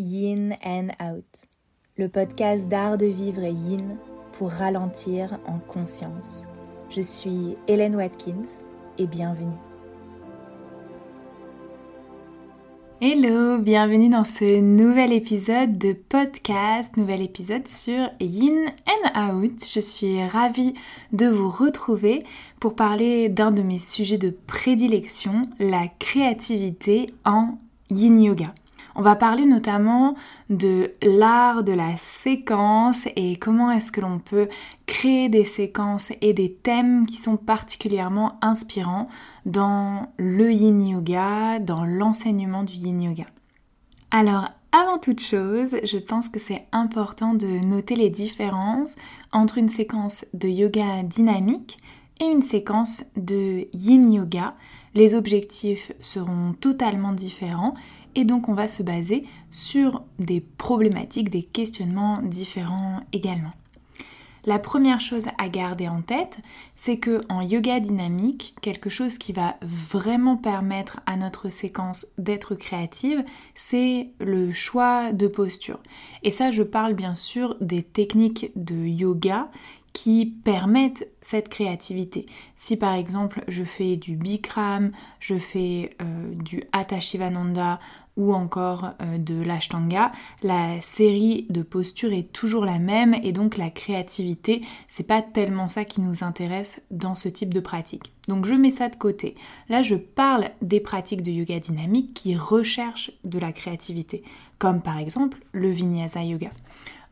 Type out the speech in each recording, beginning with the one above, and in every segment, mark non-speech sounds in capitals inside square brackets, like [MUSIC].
Yin and Out, le podcast d'art de vivre yin pour ralentir en conscience. Je suis Hélène Watkins et bienvenue. Hello, bienvenue dans ce nouvel épisode de podcast, nouvel épisode sur Yin and Out. Je suis ravie de vous retrouver pour parler d'un de mes sujets de prédilection, la créativité en Yin Yoga. On va parler notamment de l'art de la séquence et comment est-ce que l'on peut créer des séquences et des thèmes qui sont particulièrement inspirants dans le yin yoga, dans l'enseignement du yin yoga. Alors, avant toute chose, je pense que c'est important de noter les différences entre une séquence de yoga dynamique et une séquence de yin yoga. Les objectifs seront totalement différents et donc on va se baser sur des problématiques, des questionnements différents également. La première chose à garder en tête, c'est que en yoga dynamique, quelque chose qui va vraiment permettre à notre séquence d'être créative, c'est le choix de posture. Et ça, je parle bien sûr des techniques de yoga qui permettent cette créativité. Si par exemple je fais du Bikram, je fais euh, du Hatha Shivananda ou encore euh, de l'Ashtanga, la série de postures est toujours la même et donc la créativité, c'est pas tellement ça qui nous intéresse dans ce type de pratique. Donc je mets ça de côté. Là, je parle des pratiques de yoga dynamique qui recherchent de la créativité, comme par exemple le Vinyasa Yoga.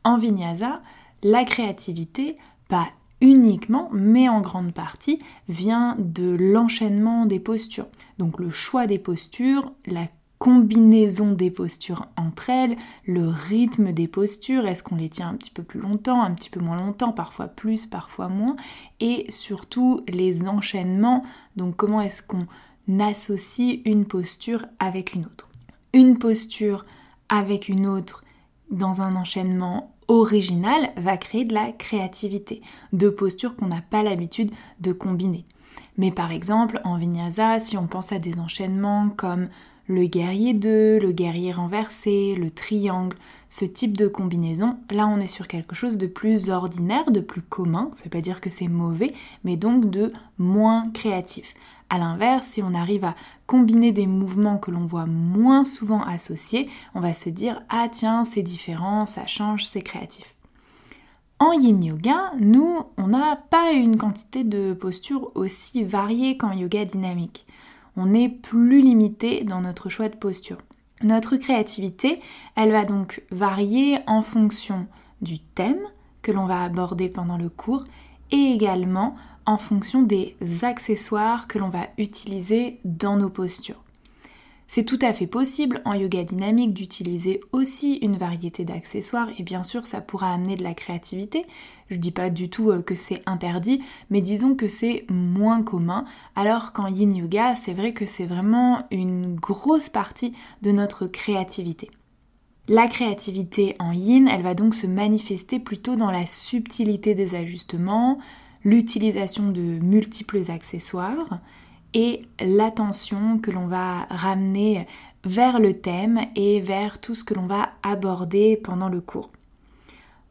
En Vinyasa, la créativité pas uniquement, mais en grande partie, vient de l'enchaînement des postures. Donc le choix des postures, la combinaison des postures entre elles, le rythme des postures, est-ce qu'on les tient un petit peu plus longtemps, un petit peu moins longtemps, parfois plus, parfois moins, et surtout les enchaînements, donc comment est-ce qu'on associe une posture avec une autre? Une posture avec une autre dans un enchaînement original va créer de la créativité, de postures qu'on n'a pas l'habitude de combiner. Mais par exemple, en vinyasa, si on pense à des enchaînements comme le guerrier 2, le guerrier renversé, le triangle, ce type de combinaison, là on est sur quelque chose de plus ordinaire, de plus commun, ça veut pas dire que c'est mauvais, mais donc de moins créatif. A l'inverse, si on arrive à combiner des mouvements que l'on voit moins souvent associés, on va se dire ah tiens, c'est différent, ça change, c'est créatif. En yin yoga, nous, on n'a pas une quantité de postures aussi variée qu'en yoga dynamique. On est plus limité dans notre choix de posture. Notre créativité, elle va donc varier en fonction du thème que l'on va aborder pendant le cours et également en fonction des accessoires que l'on va utiliser dans nos postures. C'est tout à fait possible en yoga dynamique d'utiliser aussi une variété d'accessoires et bien sûr ça pourra amener de la créativité. Je dis pas du tout euh, que c'est interdit, mais disons que c'est moins commun. Alors qu'en yin yoga, c'est vrai que c'est vraiment une grosse partie de notre créativité. La créativité en yin, elle va donc se manifester plutôt dans la subtilité des ajustements, l'utilisation de multiples accessoires et l'attention que l'on va ramener vers le thème et vers tout ce que l'on va aborder pendant le cours.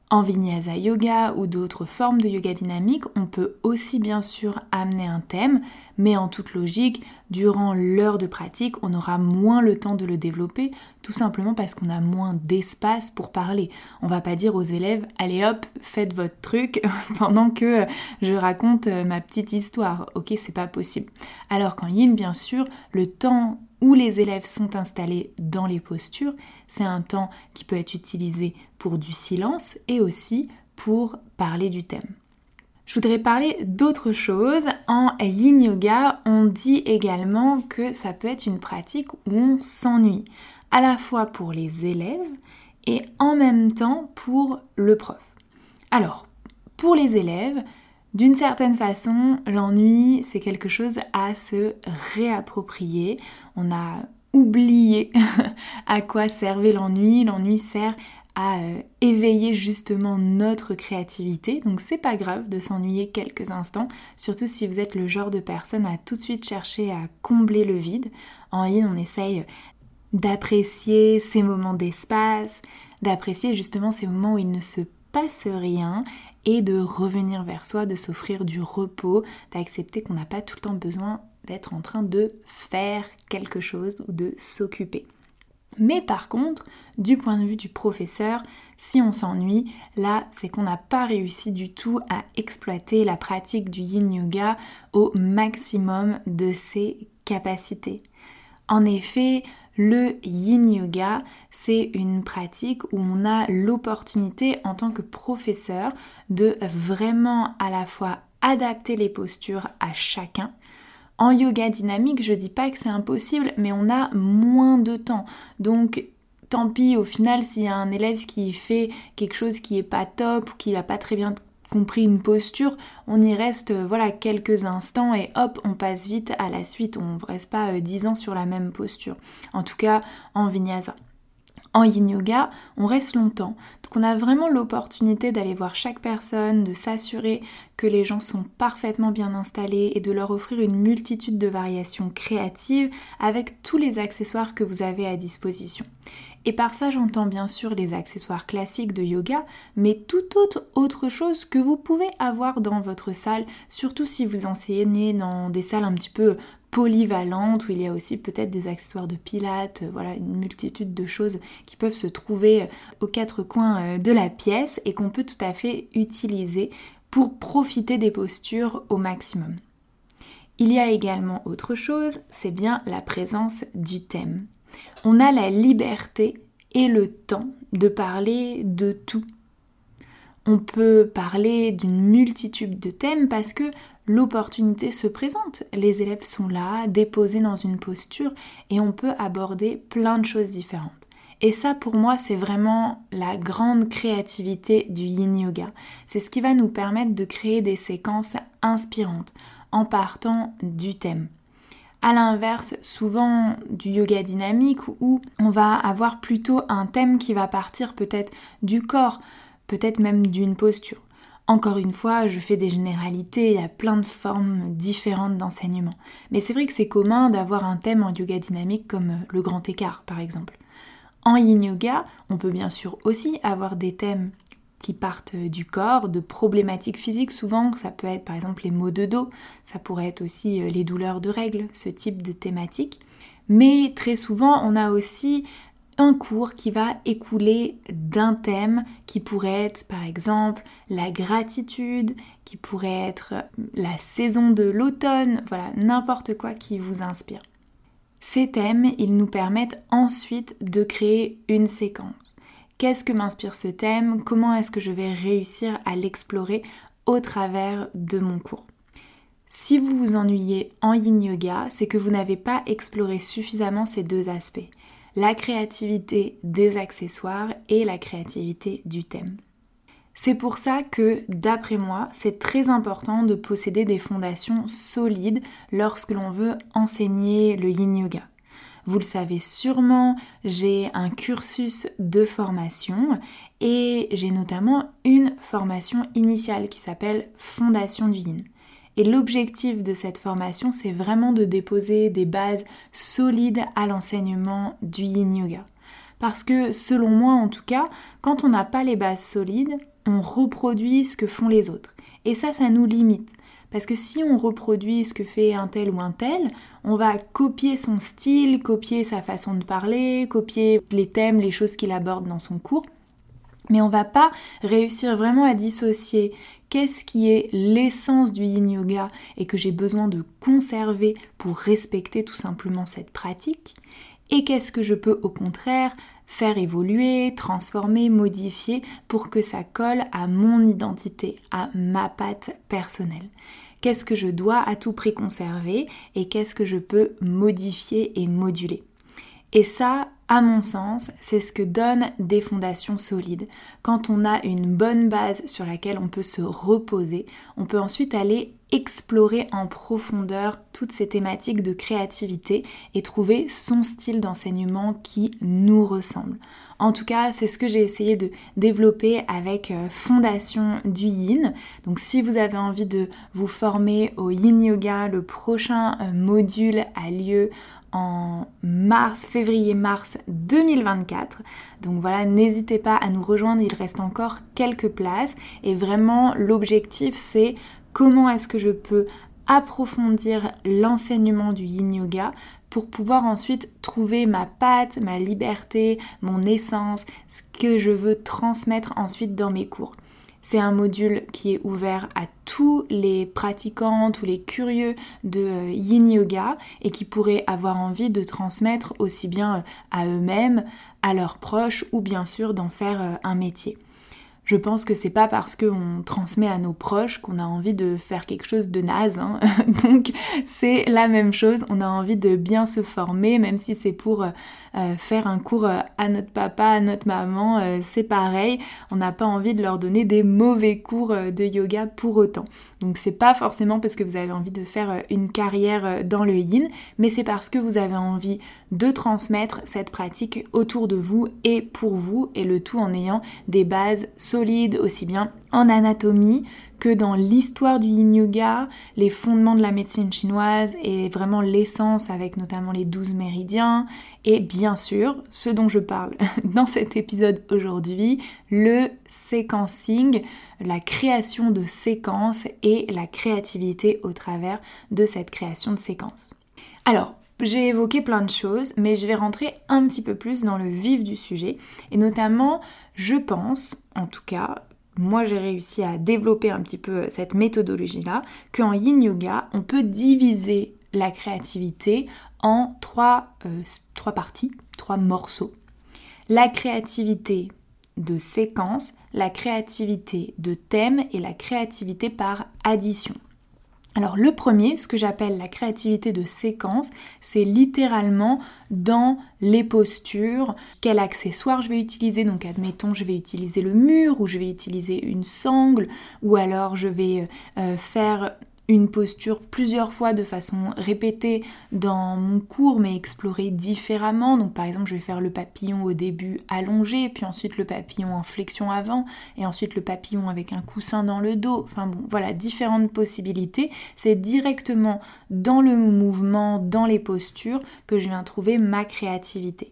En vinyasa yoga ou d'autres formes de yoga dynamique, on peut aussi bien sûr amener un thème, mais en toute logique, durant l'heure de pratique, on aura moins le temps de le développer, tout simplement parce qu'on a moins d'espace pour parler. On va pas dire aux élèves, allez hop, faites votre truc [LAUGHS] pendant que je raconte ma petite histoire. Ok, c'est pas possible. Alors qu'en yin, bien sûr, le temps où les élèves sont installés dans les postures, c'est un temps qui peut être utilisé pour du silence et aussi pour parler du thème. Je voudrais parler d'autre chose. En yin yoga, on dit également que ça peut être une pratique où on s'ennuie, à la fois pour les élèves et en même temps pour le prof. Alors, pour les élèves, d'une certaine façon, l'ennui, c'est quelque chose à se réapproprier. On a oublié [LAUGHS] à quoi servait l'ennui. L'ennui sert à euh, éveiller justement notre créativité. Donc c'est pas grave de s'ennuyer quelques instants, surtout si vous êtes le genre de personne à tout de suite chercher à combler le vide. En yin, on essaye d'apprécier ces moments d'espace, d'apprécier justement ces moments où il ne se passe rien et de revenir vers soi, de s'offrir du repos, d'accepter qu'on n'a pas tout le temps besoin d'être en train de faire quelque chose ou de s'occuper. Mais par contre, du point de vue du professeur, si on s'ennuie, là, c'est qu'on n'a pas réussi du tout à exploiter la pratique du yin yoga au maximum de ses capacités. En effet, le yin yoga, c'est une pratique où on a l'opportunité en tant que professeur de vraiment à la fois adapter les postures à chacun, en yoga dynamique, je dis pas que c'est impossible, mais on a moins de temps. Donc tant pis au final s'il y a un élève qui fait quelque chose qui est pas top ou qui n'a pas très bien compris une posture, on y reste euh, voilà quelques instants et hop, on passe vite à la suite, on ne reste pas 10 euh, ans sur la même posture. En tout cas, en vinyasa. En yin yoga, on reste longtemps. Donc on a vraiment l'opportunité d'aller voir chaque personne, de s'assurer que les gens sont parfaitement bien installés et de leur offrir une multitude de variations créatives avec tous les accessoires que vous avez à disposition. Et par ça, j'entends bien sûr les accessoires classiques de yoga, mais tout autre chose que vous pouvez avoir dans votre salle, surtout si vous enseignez dans des salles un petit peu polyvalentes où il y a aussi peut-être des accessoires de pilates, euh, voilà, une multitude de choses qui peuvent se trouver euh, aux quatre coins euh, de la pièce et qu'on peut tout à fait utiliser pour profiter des postures au maximum. Il y a également autre chose, c'est bien la présence du thème on a la liberté et le temps de parler de tout. On peut parler d'une multitude de thèmes parce que l'opportunité se présente. Les élèves sont là, déposés dans une posture et on peut aborder plein de choses différentes. Et ça, pour moi, c'est vraiment la grande créativité du yin yoga. C'est ce qui va nous permettre de créer des séquences inspirantes en partant du thème. À l'inverse, souvent du yoga dynamique où on va avoir plutôt un thème qui va partir peut-être du corps, peut-être même d'une posture. Encore une fois, je fais des généralités, il y a plein de formes différentes d'enseignement. Mais c'est vrai que c'est commun d'avoir un thème en yoga dynamique comme le grand écart par exemple. En yin yoga, on peut bien sûr aussi avoir des thèmes qui partent du corps, de problématiques physiques souvent, ça peut être par exemple les maux de dos, ça pourrait être aussi euh, les douleurs de règles, ce type de thématique. Mais très souvent, on a aussi un cours qui va écouler d'un thème qui pourrait être par exemple la gratitude, qui pourrait être la saison de l'automne, voilà, n'importe quoi qui vous inspire. Ces thèmes, ils nous permettent ensuite de créer une séquence. Qu'est-ce que m'inspire ce thème? Comment est-ce que je vais réussir à l'explorer au travers de mon cours? Si vous vous ennuyez en yin yoga, c'est que vous n'avez pas exploré suffisamment ces deux aspects, la créativité des accessoires et la créativité du thème. C'est pour ça que, d'après moi, c'est très important de posséder des fondations solides lorsque l'on veut enseigner le yin yoga. Vous le savez sûrement, j'ai un cursus de formation et j'ai notamment une formation initiale qui s'appelle Fondation du Yin. Et l'objectif de cette formation, c'est vraiment de déposer des bases solides à l'enseignement du yin yoga. Parce que selon moi en tout cas, quand on n'a pas les bases solides, on reproduit ce que font les autres. Et ça, ça nous limite. Parce que si on reproduit ce que fait un tel ou un tel, on va copier son style, copier sa façon de parler, copier les thèmes, les choses qu'il aborde dans son cours. Mais on va pas réussir vraiment à dissocier qu'est-ce qui est l'essence du yin yoga et que j'ai besoin de conserver pour respecter tout simplement cette pratique et qu'est-ce que je peux au contraire faire évoluer, transformer, modifier pour que ça colle à mon identité, à ma patte personnelle. Qu'est-ce que je dois à tout prix conserver et qu'est-ce que je peux modifier et moduler? Et ça, à mon sens, c'est ce que donne des fondations solides. Quand on a une bonne base sur laquelle on peut se reposer, on peut ensuite aller explorer en profondeur toutes ces thématiques de créativité et trouver son style d'enseignement qui nous ressemble. En tout cas, c'est ce que j'ai essayé de développer avec euh, Fondation du Yin. Donc si vous avez envie de vous former au Yin Yoga, le prochain euh, module a lieu en mars, février-mars 2024. Donc voilà, n'hésitez pas à nous rejoindre, il reste encore quelques places. Et vraiment, l'objectif, c'est comment est-ce que je peux approfondir l'enseignement du yin yoga pour pouvoir ensuite trouver ma patte, ma liberté, mon essence, ce que je veux transmettre ensuite dans mes cours. C'est un module qui est ouvert à tous les pratiquants, tous les curieux de yin yoga et qui pourraient avoir envie de transmettre aussi bien à eux-mêmes, à leurs proches ou bien sûr d'en faire euh, un métier je pense que c'est pas parce qu'on transmet à nos proches qu'on a envie de faire quelque chose de naze. Hein. [LAUGHS] Donc c'est la même chose, on a envie de bien se former, même si c'est pour euh, euh, faire un cours euh, à notre papa, à notre maman, c'est pareil. On n'a pas envie de leur donner des mauvais cours de yoga pour autant. Donc c'est pas forcément parce que vous avez envie de faire une carrière dans le yin, mais c'est parce que vous avez envie de transmettre cette pratique autour de vous et pour vous, et le tout en ayant des bases solides aussi bien en anatomie que dans l'histoire du yin yoga, les fondements de la médecine chinoise et vraiment l'essence avec notamment les 12 méridiens et bien sûr, ce dont je parle [LAUGHS] dans cet épisode aujourd'hui, le sequencing, la création de séquences et la créativité au travers de cette création de séquences. Alors, j'ai évoqué plein de choses, mais je vais rentrer un petit peu plus dans le vif du sujet. Et notamment, je pense, en tout cas, moi j'ai réussi à développer un petit peu cette méthodologie-là, qu'en yin yoga, on peut diviser la créativité en trois, euh, trois parties, trois morceaux. La créativité de séquence, la créativité de thème et la créativité par addition. Alors le premier, ce que j'appelle la créativité de séquence, c'est littéralement dans les postures, quel accessoire je vais utiliser. Donc admettons, je vais utiliser le mur ou je vais utiliser une sangle ou alors je vais euh, faire une posture plusieurs fois de façon répétée dans mon cours mais explorer différemment. Donc par exemple je vais faire le papillon au début allongé, puis ensuite le papillon en flexion avant, et ensuite le papillon avec un coussin dans le dos. Enfin bon, voilà, différentes possibilités. C'est directement dans le mouvement, dans les postures que je viens trouver ma créativité.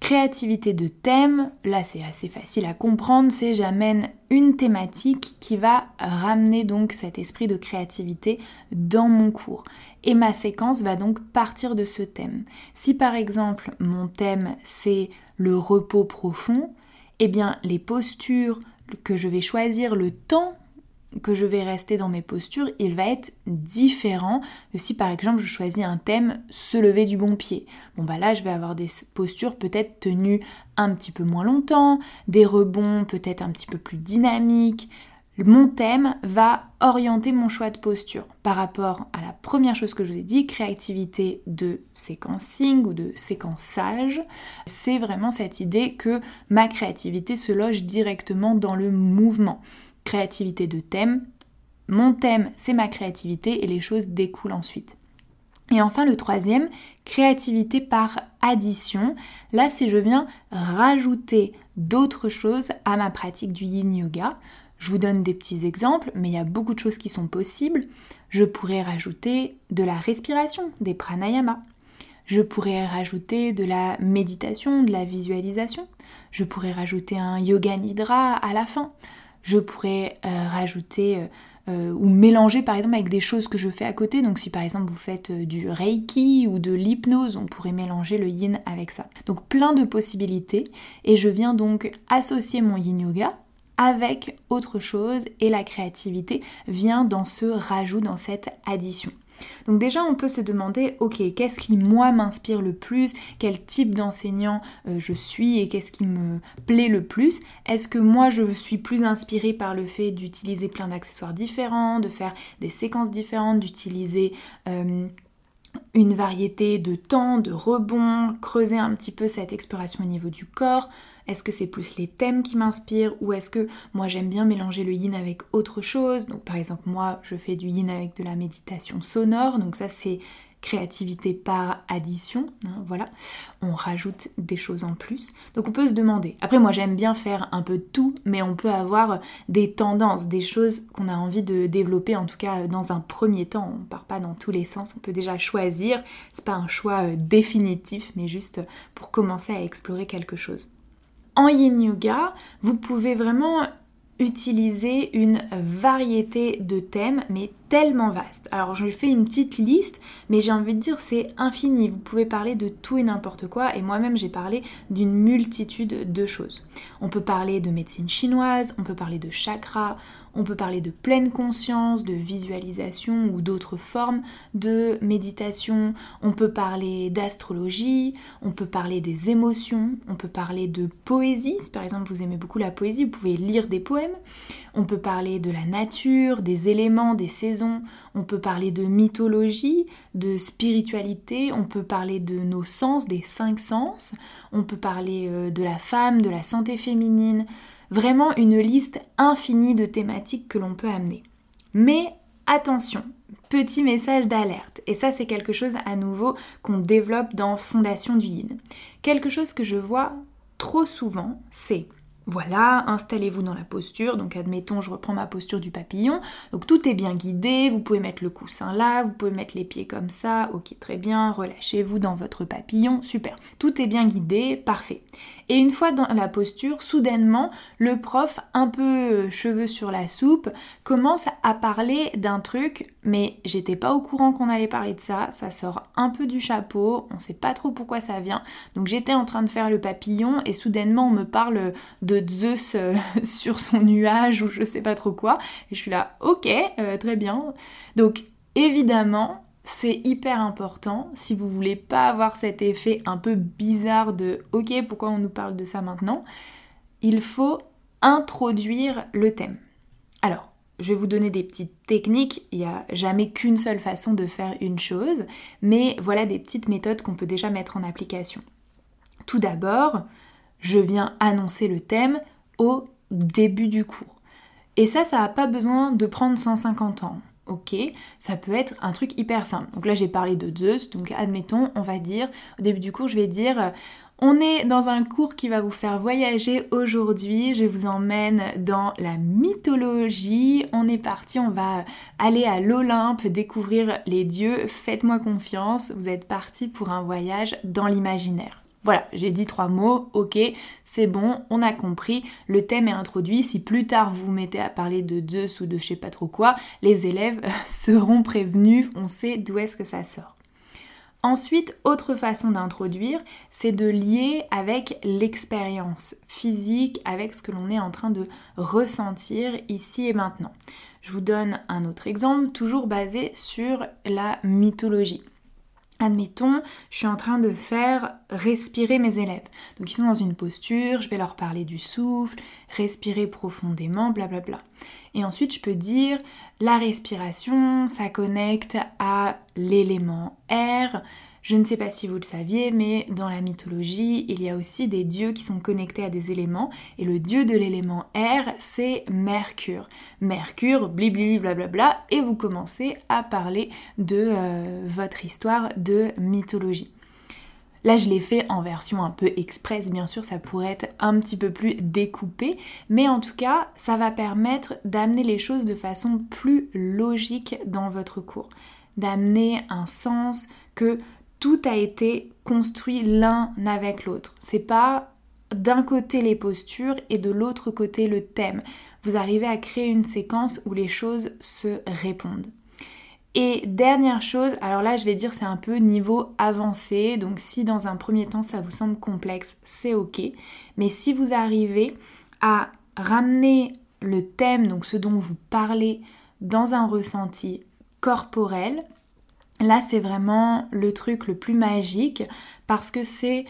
Créativité de thème, là c'est assez facile à comprendre, c'est j'amène une thématique qui va ramener donc cet esprit de créativité dans mon cours. Et ma séquence va donc partir de ce thème. Si par exemple mon thème c'est le repos profond, eh bien les postures que je vais choisir, le temps que je vais rester dans mes postures, il va être différent de si par exemple je choisis un thème se lever du bon pied. Bon bah là je vais avoir des postures peut-être tenues un petit peu moins longtemps, des rebonds peut-être un petit peu plus dynamiques. Mon thème va orienter mon choix de posture par rapport à la première chose que je vous ai dit, créativité de séquencing ou de séquençage. C'est vraiment cette idée que ma créativité se loge directement dans le mouvement créativité de thème. Mon thème, c'est ma créativité et les choses découlent ensuite. Et enfin le troisième, créativité par addition. Là, c'est je viens rajouter d'autres choses à ma pratique du yin yoga. Je vous donne des petits exemples, mais il y a beaucoup de choses qui sont possibles. Je pourrais rajouter de la respiration, des pranayama. Je pourrais rajouter de la méditation, de la visualisation. Je pourrais rajouter un yoga nidra à la fin. Je pourrais euh, rajouter euh, euh, ou mélanger par exemple avec des choses que je fais à côté. Donc si par exemple vous faites du reiki ou de l'hypnose, on pourrait mélanger le yin avec ça. Donc plein de possibilités et je viens donc associer mon yin yoga avec autre chose et la créativité vient dans ce rajout, dans cette addition. Donc déjà, on peut se demander, ok, qu'est-ce qui moi m'inspire le plus? Quel type d'enseignant euh, je suis et qu'est-ce qui me plaît le plus? Est-ce que moi je suis plus inspirée par le fait d'utiliser plein d'accessoires différents, de faire des séquences différentes, d'utiliser... Euh, une variété de temps, de rebonds, creuser un petit peu cette exploration au niveau du corps. Est-ce que c'est plus les thèmes qui m'inspirent ou est-ce que moi j'aime bien mélanger le yin avec autre chose? Donc par exemple moi je fais du yin avec de la méditation sonore, donc ça c'est créativité par addition, hein, voilà, on rajoute des choses en plus. Donc on peut se demander. Après moi j'aime bien faire un peu tout, mais on peut avoir des tendances, des choses qu'on a envie de développer, en tout cas dans un premier temps. On part pas dans tous les sens, on peut déjà choisir. C'est pas un choix euh, définitif, mais juste pour commencer à explorer quelque chose. En yin yoga, vous pouvez vraiment utiliser une variété de thèmes, mais tellement vaste. Alors je fais une petite liste, mais j'ai envie de dire c'est infini. Vous pouvez parler de tout et n'importe quoi, et moi-même j'ai parlé d'une multitude de choses. On peut parler de médecine chinoise, on peut parler de chakra, on peut parler de pleine conscience, de visualisation ou d'autres formes de méditation, on peut parler d'astrologie, on peut parler des émotions, on peut parler de poésie, si par exemple vous aimez beaucoup la poésie, vous pouvez lire des poèmes, on peut parler de la nature, des éléments, des saisons, on peut parler de mythologie, de spiritualité, on peut parler de nos sens, des cinq sens, on peut parler euh, de la femme, de la santé féminine, Vraiment une liste infinie de thématiques que l'on peut amener. Mais attention, petit message d'alerte, et ça c'est quelque chose à nouveau qu'on développe dans Fondation du Yin. Quelque chose que je vois trop souvent, c'est voilà, installez-vous dans la posture. Donc admettons, je reprends ma posture du papillon. Donc tout est bien guidé, vous pouvez mettre le coussin là, vous pouvez mettre les pieds comme ça. Ok, très bien, relâchez-vous dans votre papillon. Super. Tout est bien guidé, parfait. Et une fois dans la posture, soudainement, le prof, un peu euh, cheveux sur la soupe, commence à parler d'un truc, mais j'étais pas au courant qu'on allait parler de ça. Ça sort un peu du chapeau, on sait pas trop pourquoi ça vient. Donc j'étais en train de faire le papillon et soudainement on me parle de Zeus euh, [LAUGHS] sur son nuage ou je sais pas trop quoi. Et je suis là, ok, euh, très bien. Donc évidemment, c'est hyper important si vous voulez pas avoir cet effet un peu bizarre de ok, pourquoi on nous parle de ça maintenant Il faut introduire le thème. Alors, je vais vous donner des petites techniques, il n'y a jamais qu'une seule façon de faire une chose, mais voilà des petites méthodes qu'on peut déjà mettre en application. Tout d'abord, je viens annoncer le thème au début du cours. Et ça, ça n'a pas besoin de prendre 150 ans. Ok, ça peut être un truc hyper simple. Donc là, j'ai parlé de Zeus, donc admettons, on va dire, au début du cours, je vais dire on est dans un cours qui va vous faire voyager aujourd'hui. Je vous emmène dans la mythologie. On est parti, on va aller à l'Olympe, découvrir les dieux. Faites-moi confiance, vous êtes parti pour un voyage dans l'imaginaire. Voilà, j'ai dit trois mots, ok, c'est bon, on a compris, le thème est introduit. Si plus tard vous mettez à parler de Zeus ou de je sais pas trop quoi, les élèves [LAUGHS] seront prévenus, on sait d'où est-ce que ça sort. Ensuite, autre façon d'introduire, c'est de lier avec l'expérience physique, avec ce que l'on est en train de ressentir ici et maintenant. Je vous donne un autre exemple, toujours basé sur la mythologie. Admettons, je suis en train de faire respirer mes élèves. Donc ils sont dans une posture, je vais leur parler du souffle, respirer profondément, blablabla. Et ensuite, je peux dire, la respiration, ça connecte à l'élément air, je ne sais pas si vous le saviez, mais dans la mythologie, il y a aussi des dieux qui sont connectés à des éléments. Et le dieu de l'élément air, c'est Mercure. Mercure, blibli blablabla, et vous commencez à parler de euh, votre histoire de mythologie. Là, je l'ai fait en version un peu express, bien sûr, ça pourrait être un petit peu plus découpé, mais en tout cas, ça va permettre d'amener les choses de façon plus logique dans votre cours, d'amener un sens que tout a été construit l'un avec l'autre. C'est pas d'un côté les postures et de l'autre côté le thème. Vous arrivez à créer une séquence où les choses se répondent. Et dernière chose, alors là je vais dire c'est un peu niveau avancé, donc si dans un premier temps ça vous semble complexe, c'est ok. Mais si vous arrivez à ramener le thème, donc ce dont vous parlez, dans un ressenti corporel, Là, c'est vraiment le truc le plus magique parce que c'est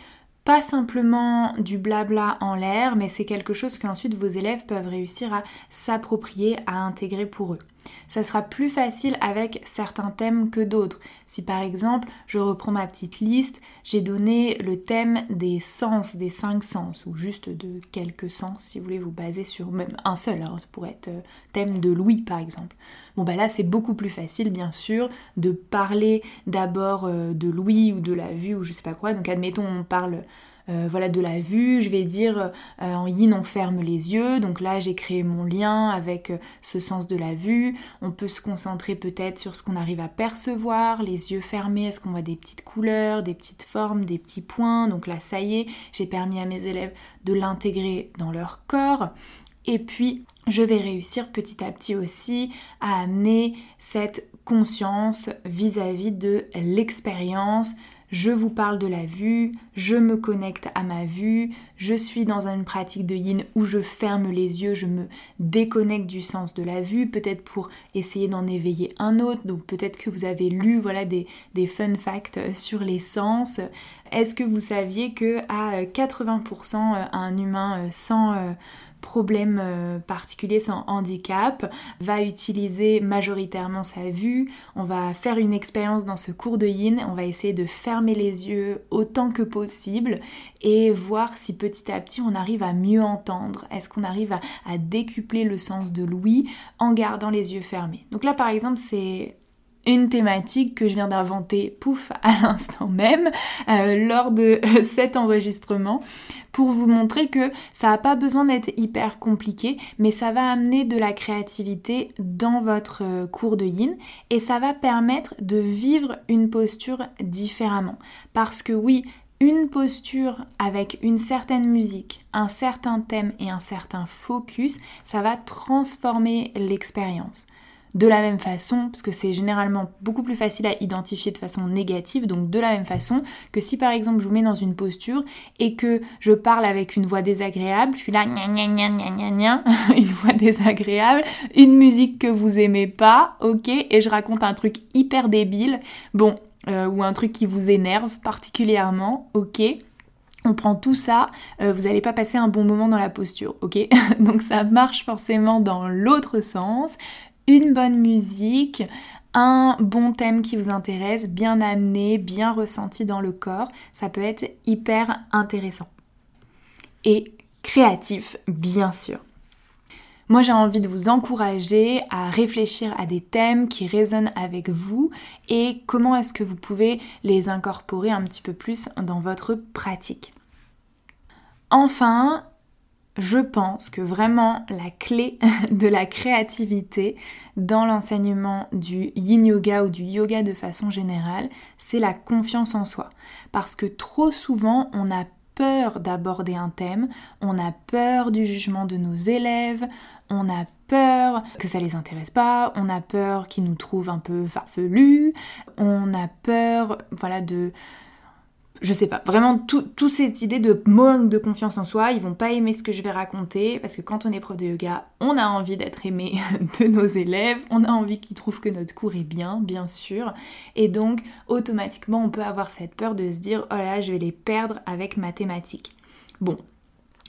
pas simplement du blabla en l'air, mais c'est quelque chose que ensuite vos élèves peuvent réussir à s'approprier, à intégrer pour eux. Ça sera plus facile avec certains thèmes que d'autres. Si par exemple, je reprends ma petite liste, j'ai donné le thème des sens, des cinq sens, ou juste de quelques sens si vous voulez vous baser sur même un seul, hein, ça pourrait être euh, thème de Louis par exemple. Bon bah là c'est beaucoup plus facile bien sûr de parler d'abord euh, de Louis ou de la vue ou je sais pas quoi. Donc admettons on parle euh, voilà de la vue, je vais dire euh, en yin on ferme les yeux, donc là j'ai créé mon lien avec euh, ce sens de la vue, on peut se concentrer peut-être sur ce qu'on arrive à percevoir, les yeux fermés, est-ce qu'on voit des petites couleurs, des petites formes, des petits points, donc là ça y est, j'ai permis à mes élèves de l'intégrer dans leur corps. Et puis, je vais réussir petit à petit aussi à amener cette conscience vis à -vis de l'expérience, je vous parle de la vue, je me connecte à ma vue, je suis dans une pratique de yin où je ferme les yeux, je me déconnecte du sens de la vue, peut-être pour essayer d'en éveiller un autre. Donc peut-être que vous avez lu voilà des, fun facts sur les sens. Est-ce que vous saviez que à 80% un humain sans euh, problème euh, particulier, sans handicap, va utiliser majoritairement sa vue. On va faire une expérience dans ce cours de yin, on va essayer de fermer les yeux autant que possible et voir si petit à petit on arrive à mieux entendre. Est-ce qu'on arrive à, décupler le sens de l'ouïe en gardant les yeux fermés? Donc là par exemple c'est une thématique que je viens d'inventer, pouf, à [LAUGHS] l'instant même, euh, lors de euh, cet enregistrement, pour vous montrer que ça n'a pas besoin d'être hyper compliqué, mais ça va amener de la créativité dans votre euh, cours de yin et ça va permettre de vivre une posture différemment. Parce que oui, une posture avec une certaine musique, un certain thème et un certain focus, ça va transformer l'expérience de la même façon, parce que c'est généralement beaucoup plus facile à identifier de façon négative, donc de la même façon que si par exemple je vous mets dans une posture et que je parle avec une voix désagréable, je suis là gna gna gna gna gna gna, [LAUGHS] une voix désagréable, une musique que vous aimez pas, ok, et je raconte un truc hyper débile, bon, euh, ou un truc qui vous énerve particulièrement, ok, on prend tout ça, euh, vous n'allez pas passer un bon moment dans la posture, ok [LAUGHS] Donc ça marche forcément dans l'autre sens une bonne musique, un bon thème qui vous intéresse, bien amené, bien ressenti dans le corps, ça peut être hyper intéressant. Et créatif, bien sûr. Moi, j'ai envie de vous encourager à réfléchir à des thèmes qui résonnent avec vous et comment est-ce que vous pouvez les incorporer un petit peu plus dans votre pratique. Enfin, je pense que vraiment la clé [LAUGHS] de la créativité dans l'enseignement du yin yoga ou du yoga de façon générale, c'est la confiance en soi. Parce que trop souvent, on a peur d'aborder un thème, on a peur du jugement de nos élèves, on a peur que ça les intéresse pas, on a peur qu'ils nous trouvent un peu farfelus, on a peur voilà de je sais pas, vraiment toute cette idée de manque de confiance en soi, ils vont pas aimer ce que je vais raconter, parce que quand on est prof de yoga, on a envie d'être aimé [LAUGHS] de nos élèves, on a envie qu'ils trouvent que notre cours est bien, bien sûr, et donc automatiquement on peut avoir cette peur de se dire oh là je vais les perdre avec mathématiques. Bon,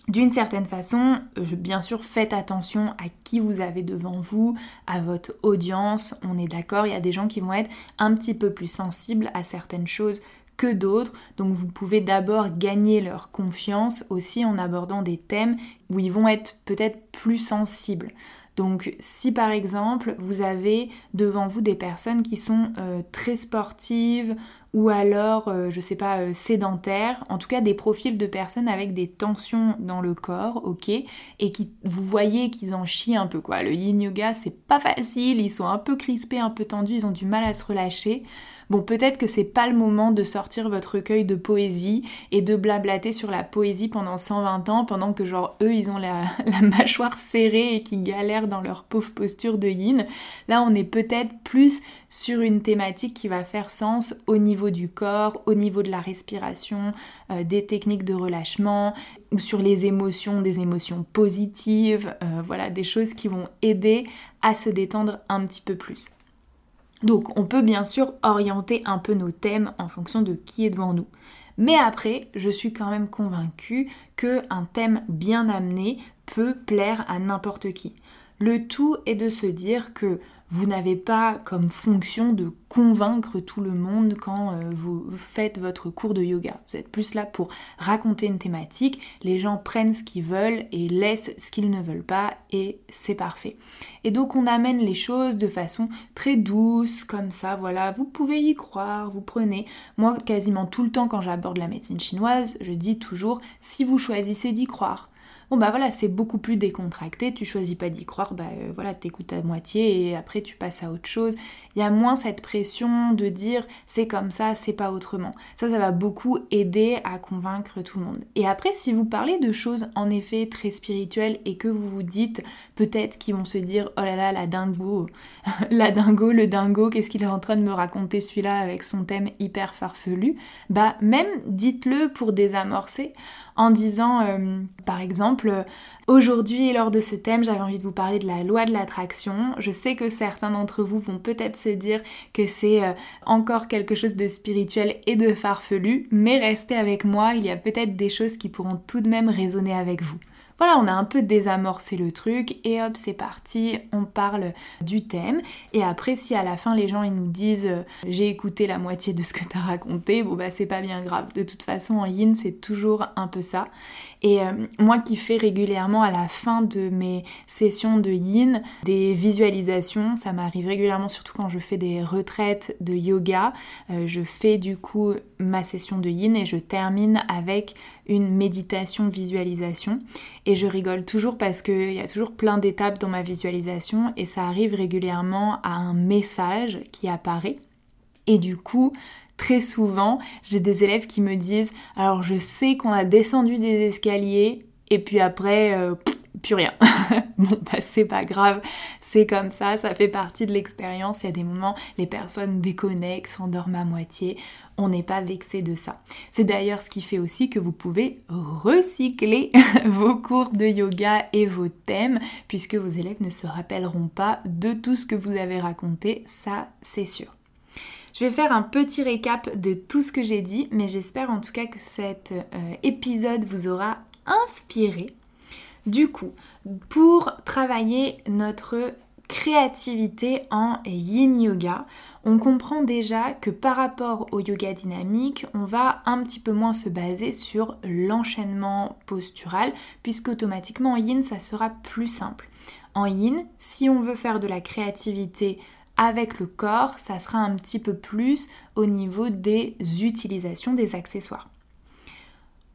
d'une certaine façon, bien sûr, faites attention à qui vous avez devant vous, à votre audience. On est d'accord, il y a des gens qui vont être un petit peu plus sensibles à certaines choses que d'autres. Donc vous pouvez d'abord gagner leur confiance aussi en abordant des thèmes où ils vont être peut-être plus sensibles. Donc si par exemple vous avez devant vous des personnes qui sont euh, très sportives ou alors, euh, je sais pas, euh, sédentaires, en tout cas des profils de personnes avec des tensions dans le corps, ok, et qui vous voyez qu'ils en chient un peu quoi. Le yin yoga c'est pas facile, ils sont un peu crispés, un peu tendus, ils ont du mal à se relâcher. Bon, peut-être que c'est pas le moment de sortir votre recueil de poésie et de blablater sur la poésie pendant 120 ans, pendant que genre eux ils ont la, [LAUGHS] mâchoire serrée et qui galèrent dans leur pauvre posture de yin. Là on est peut-être plus sur une thématique qui va faire sens au niveau du corps, au niveau de la respiration, euh, des techniques de relâchement ou sur les émotions, des émotions positives, euh, voilà, des choses qui vont aider à se détendre un petit peu plus. Donc on peut bien sûr orienter un peu nos thèmes en fonction de qui est devant nous. Mais après, je suis quand même convaincue qu'un thème bien amené peut plaire à n'importe qui. Le tout est de se dire que vous n'avez pas comme fonction de convaincre tout le monde quand euh, vous faites votre cours de yoga. Vous êtes plus là pour raconter une thématique, les gens prennent ce qu'ils veulent et laissent ce qu'ils ne veulent pas et c'est parfait. Et donc on amène les choses de façon très douce, comme ça, voilà, vous pouvez y croire, vous prenez. Moi, quasiment tout le temps quand j'aborde la médecine chinoise, je dis toujours, si vous choisissez d'y croire, Bon bah voilà, c'est beaucoup plus décontracté, tu choisis pas d'y croire, bah euh, voilà, t'écoutes à moitié et après tu passes à autre chose. Il y a moins cette pression de dire c'est comme ça, c'est pas autrement. Ça, ça va beaucoup aider à convaincre tout le monde. Et après, si vous parlez de choses en effet très spirituelles et que vous vous dites peut-être qu'ils vont se dire oh là là, la dingo, [LAUGHS] la dingo, le dingo, qu'est-ce qu'il est en train de me raconter celui-là avec son thème hyper farfelu, bah même dites-le pour désamorcer en disant euh, par exemple aujourd'hui lors de ce thème j'avais envie de vous parler de la loi de l'attraction. Je sais que certains d'entre vous vont peut-être se dire que c'est euh, encore quelque chose de spirituel et de farfelu, mais restez avec moi, il y a peut-être des choses qui pourront tout de même résonner avec vous. Voilà, on a un peu désamorcé le truc et hop, c'est parti, on parle du thème. Et après, si à la fin les gens ils nous disent euh, j'ai écouté la moitié de ce que t'as raconté, bon bah c'est pas bien grave. De toute façon, en yin, c'est toujours un peu ça. Et euh, moi qui fais régulièrement à la fin de mes sessions de yin des visualisations, ça m'arrive régulièrement, surtout quand je fais des retraites de yoga. Euh, je fais du coup ma session de yin et je termine avec une méditation visualisation. Et je rigole toujours parce qu'il y a toujours plein d'étapes dans ma visualisation et ça arrive régulièrement à un message qui apparaît. Et du coup, très souvent, j'ai des élèves qui me disent Alors je sais qu'on a descendu des escaliers et puis après, euh, plus rien. [LAUGHS] bon, bah c'est pas grave, c'est comme ça, ça fait partie de l'expérience. Il y a des moments, les personnes déconnectent, s'endorment à moitié. On n'est pas vexé de ça. C'est d'ailleurs ce qui fait aussi que vous pouvez recycler [LAUGHS] vos cours de yoga et vos thèmes, puisque vos élèves ne se rappelleront pas de tout ce que vous avez raconté, ça c'est sûr. Je vais faire un petit récap de tout ce que j'ai dit, mais j'espère en tout cas que cet euh, épisode vous aura inspiré du coup, pour travailler notre créativité en yin yoga, on comprend déjà que par rapport au yoga dynamique, on va un petit peu moins se baser sur l'enchaînement postural, puisque automatiquement en yin, ça sera plus simple. En yin, si on veut faire de la créativité avec le corps, ça sera un petit peu plus au niveau des utilisations des accessoires.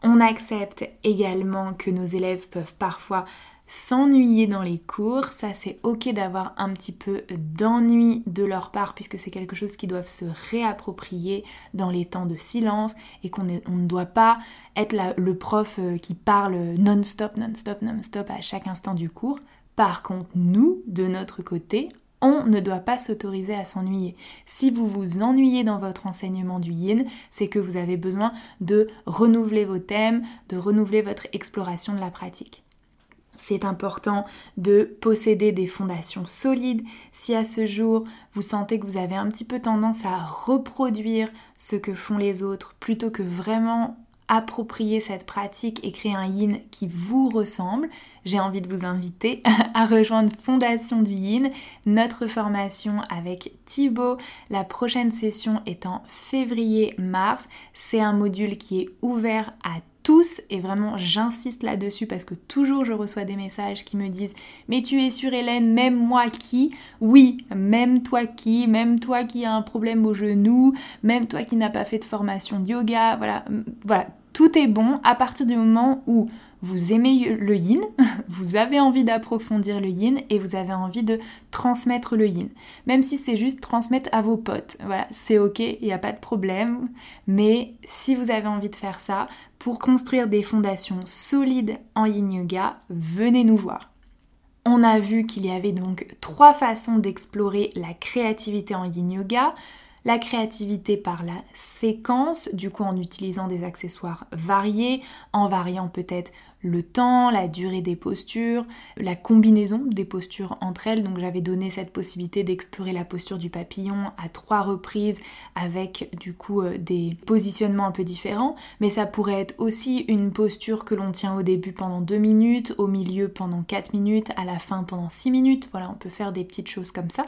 On accepte également que nos élèves peuvent parfois s'ennuyer dans les cours. Ça, c'est ok d'avoir un petit peu d'ennui de leur part puisque c'est quelque chose qu'ils doivent se réapproprier dans les temps de silence et qu'on ne doit pas être le prof euh, qui parle non-stop, non-stop, non-stop à chaque instant du cours. Par contre, nous, de notre côté, on ne doit pas s'autoriser à s'ennuyer. Si vous vous ennuyez dans votre enseignement du yin, c'est que vous avez besoin de renouveler vos thèmes, de renouveler votre exploration de la pratique. C'est important de posséder des fondations solides. Si à ce jour vous sentez que vous avez un petit peu tendance à reproduire ce que font les autres plutôt que vraiment approprier cette pratique et créer un yin qui vous ressemble, j'ai envie de vous inviter [LAUGHS] à rejoindre Fondation du Yin, notre formation avec Thibaut. La prochaine session est en février-mars. C'est un module qui est ouvert à tous et vraiment j'insiste là-dessus parce que toujours je reçois des messages qui me disent mais tu es sûre Hélène, même moi qui? Oui, même toi qui, même toi qui a un problème au genou, même toi qui n'as pas fait de formation de yoga, voilà, voilà, tout est bon à partir du moment où vous aimez le yin, [LAUGHS] vous avez envie d'approfondir le yin et vous avez envie de transmettre le yin. Même si c'est juste transmettre à vos potes. Voilà, c'est ok, il n'y a pas de problème. Mais si vous avez envie de faire ça, pour construire des fondations solides en yin yoga, venez nous voir. On a vu qu'il y avait donc trois façons d'explorer la créativité en yin yoga la créativité par la séquence, du coup en utilisant des accessoires variés, en variant peut-être le temps, la durée des postures, la combinaison des postures entre elles. Donc j'avais donné cette possibilité d'explorer la posture du papillon à trois reprises avec du coup euh, des positionnements un peu différents. Mais ça pourrait être aussi une posture que l'on tient au début pendant deux minutes, au milieu pendant 4 minutes, à la fin pendant 6 minutes. Voilà, on peut faire des petites choses comme ça.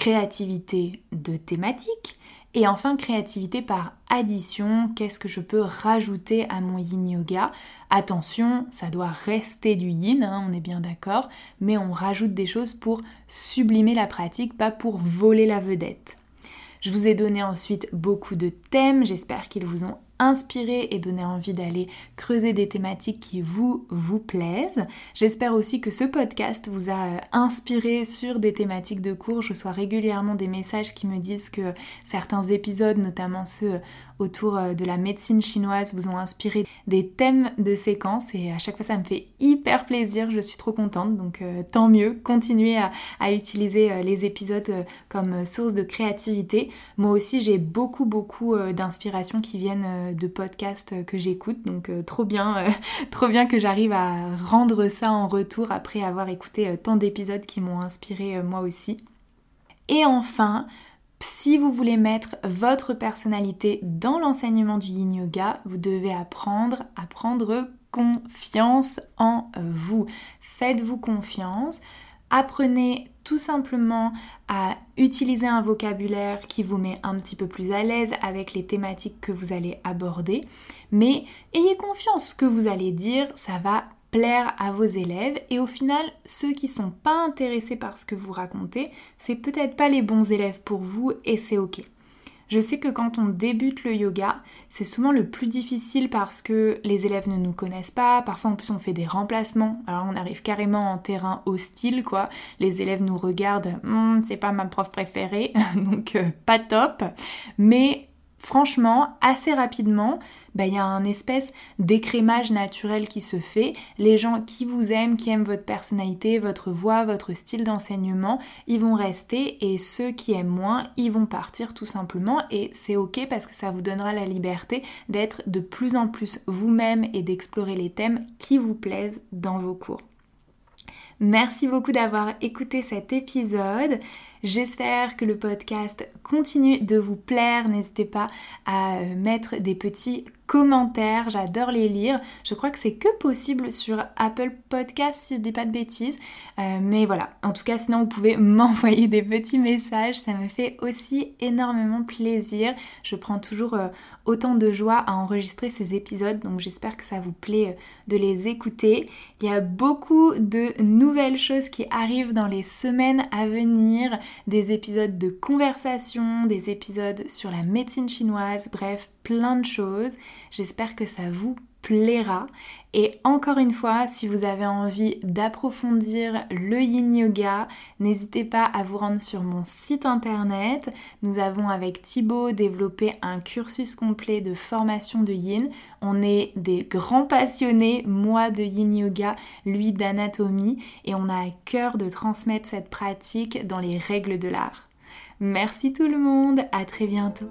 Créativité de thématique, et enfin, créativité par addition, qu'est-ce que je peux rajouter à mon yin yoga? Attention, ça doit rester du yin, hein, on est bien d'accord, mais on rajoute des choses pour sublimer la pratique, pas pour voler la vedette. Je vous ai donné ensuite beaucoup de thèmes, j'espère qu'ils vous ont inspiré et donner envie d'aller creuser des thématiques qui vous vous plaisent. J'espère aussi que ce podcast vous a euh, inspiré sur des thématiques de cours. Je reçois régulièrement des messages qui me disent que certains épisodes, notamment ceux autour euh, de la médecine chinoise, vous ont inspiré des thèmes de séquence et à chaque fois ça me fait hyper plaisir. Je suis trop contente donc euh, tant mieux. Continuez à, à utiliser les épisodes comme source de créativité. Moi aussi j'ai beaucoup beaucoup d'inspiration qui viennent de podcasts que j'écoute. Donc euh, trop bien, euh, [LAUGHS] trop bien que j'arrive à rendre ça en retour après avoir écouté euh, tant d'épisodes qui m'ont inspiré moi aussi. Et enfin, si vous voulez mettre votre personnalité dans l'enseignement du yin yoga, vous devez apprendre à prendre confiance en vous. Faites-vous confiance. Apprenez tout simplement à utiliser un vocabulaire qui vous met un petit peu plus à l'aise avec les thématiques que vous allez aborder. Mais ayez confiance, ce que vous allez dire, ça va plaire à vos élèves et au final ceux qui sont pas intéressés par ce que vous racontez, c'est peut-être pas les bons élèves pour vous et c'est OK. Je sais que quand on débute le yoga, c'est souvent le plus difficile parce que les élèves ne nous connaissent pas, parfois en plus on fait des remplacements, alors on arrive carrément en terrain hostile quoi, les élèves nous regardent, hmm, c'est pas ma prof préférée, [LAUGHS] donc euh, pas top, mais franchement, assez rapidement, bah, il y a un espèce d'écrémage naturel qui se fait. Les gens qui vous aiment, qui aiment votre personnalité, votre voix, votre style d'enseignement, ils vont rester et ceux qui aiment moins, ils vont partir tout simplement et c'est ok parce que ça vous donnera la liberté d'être de plus en plus vous-même et d'explorer les thèmes qui vous plaisent dans vos cours. Merci beaucoup d'avoir écouté cet épisode. J'espère que le podcast continue de vous plaire. N'hésitez pas à euh, mettre des petits commentaires, j'adore les lire. Je crois que c'est que possible sur Apple Podcast si je dis pas de bêtises. Euh, mais voilà, en tout cas sinon vous pouvez [LAUGHS] m'envoyer des petits messages, ça me fait aussi énormément plaisir. Je prends toujours euh, autant de joie à enregistrer ces épisodes, donc j'espère que ça vous plaît de les écouter. Il y a beaucoup de nouvelles choses qui arrivent dans les semaines à venir des épisodes de conversation, des épisodes sur la médecine chinoise, bref, plein de choses. J'espère que ça vous plaira. Et encore une fois, si vous avez envie d'approfondir le yin yoga, n'hésitez pas à vous rendre sur mon site internet. Nous avons avec Thibaut développé un cursus complet de formation de yin. On est des grands passionnés, moi de yin yoga, lui d'anatomie, et on a à cœur de transmettre cette pratique dans les règles de l'art. Merci tout le monde, à très bientôt.